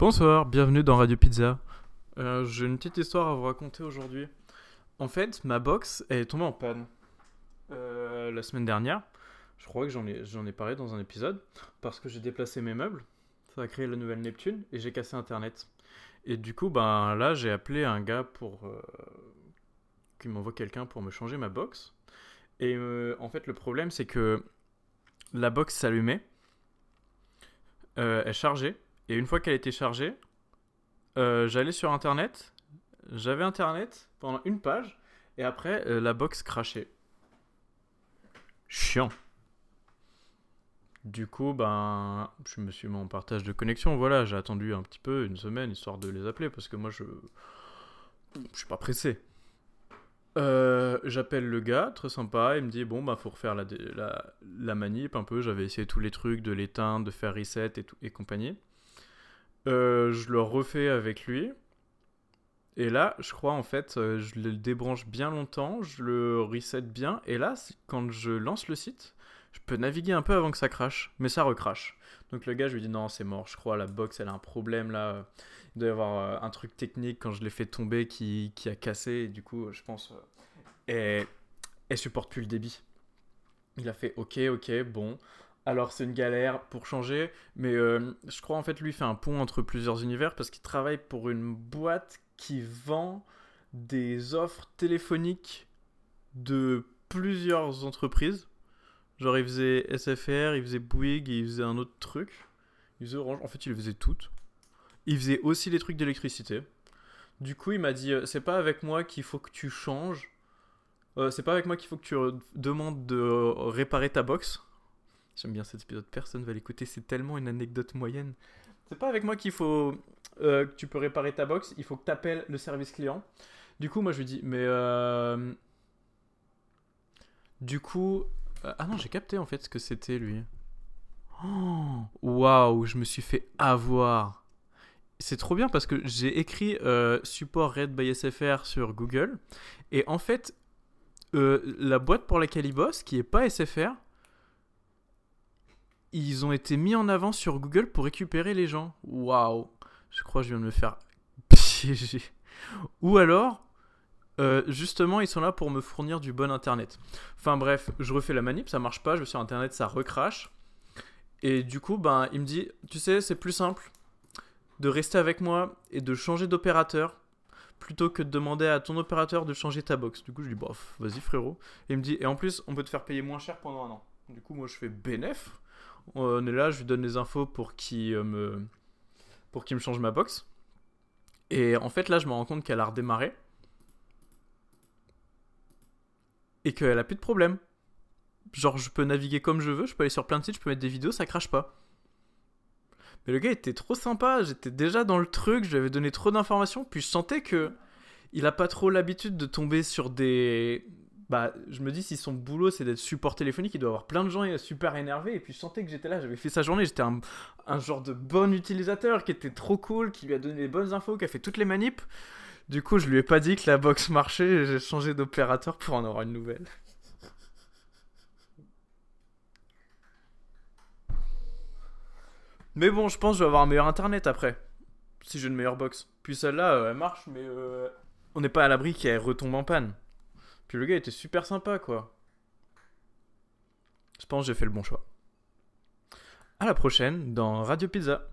Bonsoir, bienvenue dans Radio Pizza. Euh, J'ai une petite histoire à vous raconter aujourd'hui. En fait, ma box est tombée en panne euh, la semaine dernière. Je crois que j'en ai, parlé dans un épisode. Parce que j'ai déplacé mes meubles. Ça a créé la nouvelle Neptune et j'ai cassé Internet. Et du coup, ben là, j'ai appelé un gars pour. euh, m'envoie quelqu'un pour me changer ma box. Et euh, en fait, le problème, c'est que la box s'allumait. Euh, elle chargeait. Et une fois qu'elle était chargée, euh, j'allais sur internet, j'avais internet pendant une page, et après euh, la box crachait. Chiant. Du coup, ben, je me suis mis en partage de connexion. Voilà, j'ai attendu un petit peu, une semaine, histoire de les appeler, parce que moi, je, je suis pas pressé. Euh, J'appelle le gars, très sympa, il me dit bon bah faut refaire la, la, la manip un peu, j'avais essayé tous les trucs de l'éteindre, de faire reset et, tout, et compagnie. Euh, je le refais avec lui. Et là, je crois en fait, euh, je le débranche bien longtemps, je le reset bien. Et là, quand je lance le site, je peux naviguer un peu avant que ça crache. Mais ça recrache. Donc le gars, je lui dis non, c'est mort, je crois, la box, elle a un problème là. Il doit y avoir euh, un truc technique quand je l'ai fait tomber qui, a cassé. Et du coup, je pense, elle, elle supporte plus le débit. Il a fait ok, ok, bon. Alors c'est une galère pour changer, mais euh, je crois en fait lui fait un pont entre plusieurs univers parce qu'il travaille pour une boîte qui vend des offres téléphoniques de plusieurs entreprises. Genre il faisait SFR, il faisait Bouygues, il faisait un autre truc. Il faisait Orange, en fait il faisait toutes. Il faisait aussi les trucs d'électricité. Du coup il m'a dit euh, c'est pas avec moi qu'il faut que tu changes. Euh, c'est pas avec moi qu'il faut que tu demandes de réparer ta box. J'aime bien cet épisode, personne va l'écouter, c'est tellement une anecdote moyenne. C'est pas avec moi qu'il faut euh, que tu peux réparer ta box, il faut que tu appelles le service client. Du coup, moi je lui dis, mais euh, du coup, euh, ah non, j'ai capté en fait ce que c'était lui. Oh, Waouh, je me suis fait avoir. C'est trop bien parce que j'ai écrit support Red by SFR sur Google et en fait, la boîte pour laquelle il bosse, qui est pas SFR, ils ont été mis en avant sur Google pour récupérer les gens. Waouh, je crois que je viens de me faire piéger. Ou alors, euh, justement, ils sont là pour me fournir du bon internet. Enfin bref, je refais la manip, ça marche pas, je vais sur internet, ça recrache. Et du coup, ben, il me dit, tu sais, c'est plus simple de rester avec moi et de changer d'opérateur plutôt que de demander à ton opérateur de changer ta box. Du coup, je lui dis, bof, vas-y frérot. Et il me dit, et en plus, on peut te faire payer moins cher pendant un an. Du coup, moi, je fais bénef. On est là, je lui donne les infos pour qu'il euh, me pour qu'il me change ma box. Et en fait, là, je me rends compte qu'elle a redémarré et qu'elle a plus de problème. Genre, je peux naviguer comme je veux, je peux aller sur plein de sites, je peux mettre des vidéos, ça crache pas. Mais le gars était trop sympa, j'étais déjà dans le truc, je lui avais donné trop d'informations, puis je sentais que il a pas trop l'habitude de tomber sur des. Bah, je me dis, si son boulot c'est d'être support téléphonique, il doit avoir plein de gens super énervés, et puis je sentais que j'étais là, j'avais fait sa journée, j'étais un, genre de bon utilisateur qui était trop cool, qui lui a donné les bonnes infos, qui a fait toutes les manips. Du coup, je lui ai pas dit que la box marchait, j'ai changé d'opérateur pour en avoir une nouvelle. Mais bon, je pense que je vais avoir un meilleur internet après. Si j'ai une meilleure box. Puis celle-là, euh, elle marche, mais euh, on n'est pas à l'abri qu'elle retombe en panne. Puis le gars était super sympa, quoi. Je pense que j'ai fait le bon choix. À la prochaine dans Radio Pizza.